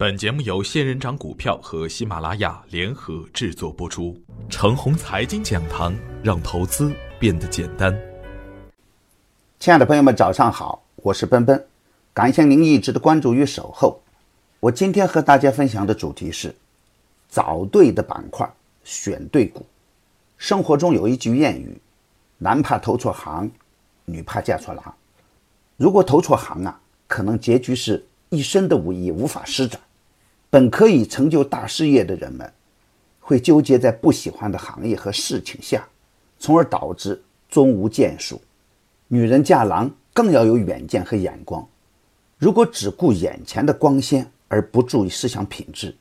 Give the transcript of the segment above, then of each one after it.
本节目由仙人掌股票和喜马拉雅联合制作播出。程红财经讲堂，让投资变得简单。亲爱的朋友们，早上好，我是奔奔，感谢您一直的关注与守候。我今天和大家分享的主题是：找对的板块，选对股。生活中有一句谚语：“男怕投错行，女怕嫁错郎。”如果投错行啊，可能结局是一身的武艺无法施展。本可以成就大事业的人们，会纠结在不喜欢的行业和事情下，从而导致终无建树。女人嫁郎更要有远见和眼光，如果只顾眼前的光鲜而不注意思想品质，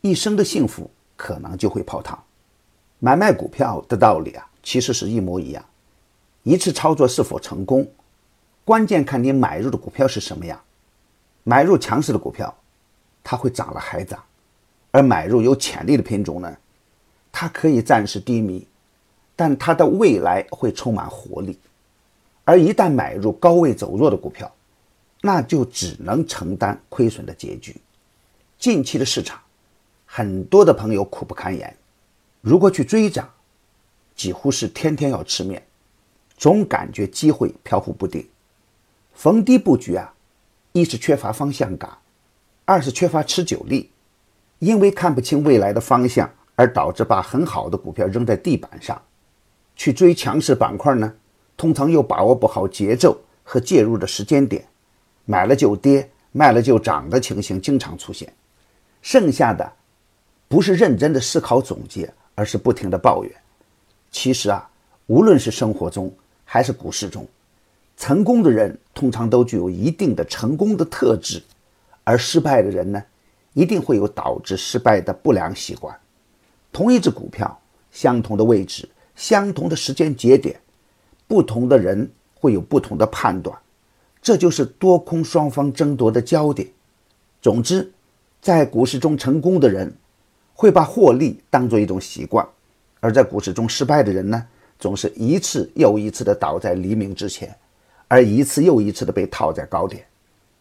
一生的幸福可能就会泡汤。买卖股票的道理啊，其实是一模一样。一次操作是否成功，关键看你买入的股票是什么样。买入强势的股票。它会涨了还涨，而买入有潜力的品种呢，它可以暂时低迷，但它的未来会充满活力。而一旦买入高位走弱的股票，那就只能承担亏损的结局。近期的市场，很多的朋友苦不堪言，如果去追涨，几乎是天天要吃面，总感觉机会飘忽不定。逢低布局啊，一是缺乏方向感。二是缺乏持久力，因为看不清未来的方向，而导致把很好的股票扔在地板上，去追强势板块呢，通常又把握不好节奏和介入的时间点，买了就跌，卖了就涨的情形经常出现。剩下的不是认真的思考总结，而是不停的抱怨。其实啊，无论是生活中还是股市中，成功的人通常都具有一定的成功的特质。而失败的人呢，一定会有导致失败的不良习惯。同一只股票，相同的位置，相同的时间节点，不同的人会有不同的判断，这就是多空双方争夺的焦点。总之，在股市中成功的人，会把获利当做一种习惯；而在股市中失败的人呢，总是一次又一次的倒在黎明之前，而一次又一次的被套在高点。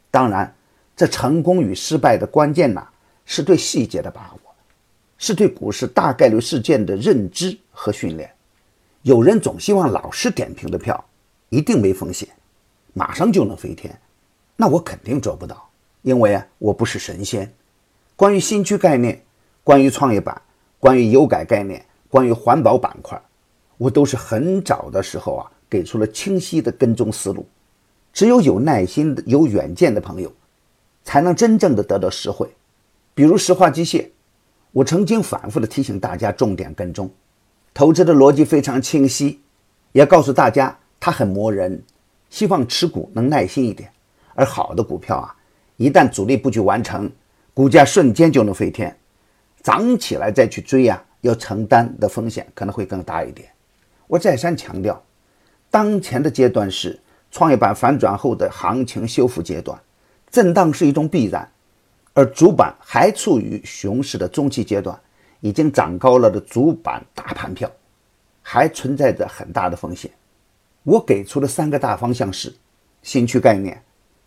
当然。这成功与失败的关键呢，是对细节的把握，是对股市大概率事件的认知和训练。有人总希望老师点评的票一定没风险，马上就能飞天，那我肯定做不到，因为啊，我不是神仙。关于新区概念，关于创业板，关于油改概念，关于环保板块，我都是很早的时候啊，给出了清晰的跟踪思路。只有有耐心的、有远见的朋友。才能真正的得到实惠，比如石化机械，我曾经反复的提醒大家重点跟踪，投资的逻辑非常清晰，也告诉大家它很磨人，希望持股能耐心一点。而好的股票啊，一旦主力布局完成，股价瞬间就能飞天，涨起来再去追呀，要承担的风险可能会更大一点。我再三强调，当前的阶段是创业板反转后的行情修复阶段。震荡是一种必然，而主板还处于熊市的中期阶段，已经涨高了的主板大盘票，还存在着很大的风险。我给出的三个大方向是：新区概念、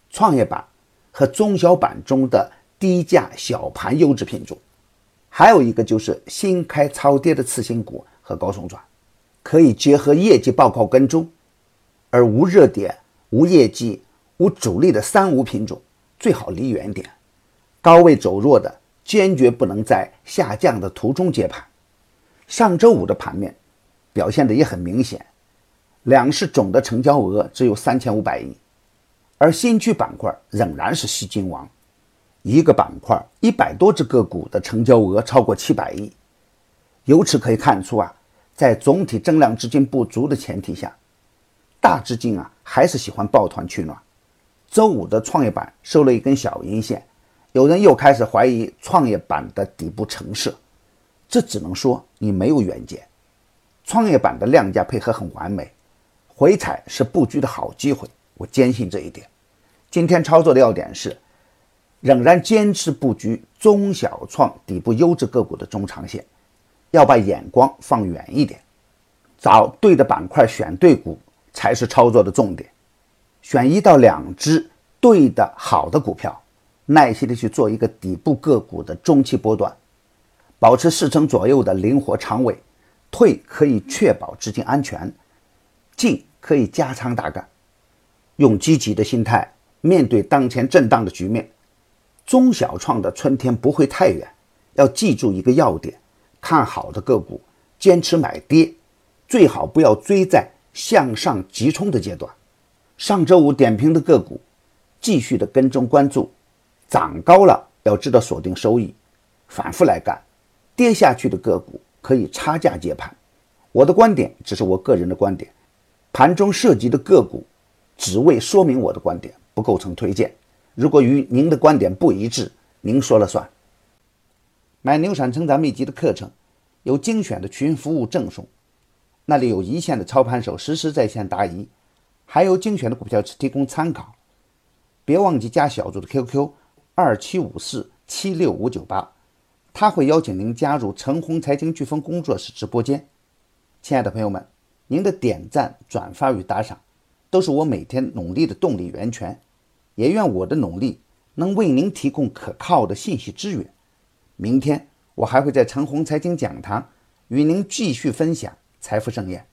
创业板和中小板中的低价小盘优质品种，还有一个就是新开超跌的次新股和高送转，可以结合业绩报告跟踪，而无热点、无业绩、无主力的三无品种。最好离远点，高位走弱的坚决不能在下降的途中接盘。上周五的盘面表现的也很明显，两市总的成交额只有三千五百亿，而新区板块仍然是吸金王，一个板块一百多只个股的成交额超过七百亿。由此可以看出啊，在总体增量资金不足的前提下，大资金啊还是喜欢抱团取暖。周五的创业板收了一根小阴线，有人又开始怀疑创业板的底部成色，这只能说你没有远见。创业板的量价配合很完美，回踩是布局的好机会，我坚信这一点。今天操作的要点是，仍然坚持布局中小创底部优质个股的中长线，要把眼光放远一点，找对的板块，选对股才是操作的重点。选一到两只对的好的股票，耐心的去做一个底部个股的中期波段，保持四成左右的灵活仓位，退可以确保资金安全，进可以加仓大干，用积极的心态面对当前震荡的局面。中小创的春天不会太远，要记住一个要点：看好的个股，坚持买跌，最好不要追在向上急冲的阶段。上周五点评的个股，继续的跟踪关注，涨高了要知道锁定收益，反复来干；跌下去的个股可以差价接盘。我的观点只是我个人的观点，盘中涉及的个股，只为说明我的观点，不构成推荐。如果与您的观点不一致，您说了算。买牛产成长秘籍的课程，有精选的群服务赠送，那里有一线的操盘手实时在线答疑，还有精选的股票提供参考。别忘记加小组的 QQ 二七五四七六五九八，他会邀请您加入陈红财经飓风工作室直播间。亲爱的朋友们，您的点赞、转发与打赏，都是我每天努力的动力源泉。也愿我的努力能为您提供可靠的信息资源。明天我还会在陈红财经讲堂与您继续分享财富盛宴。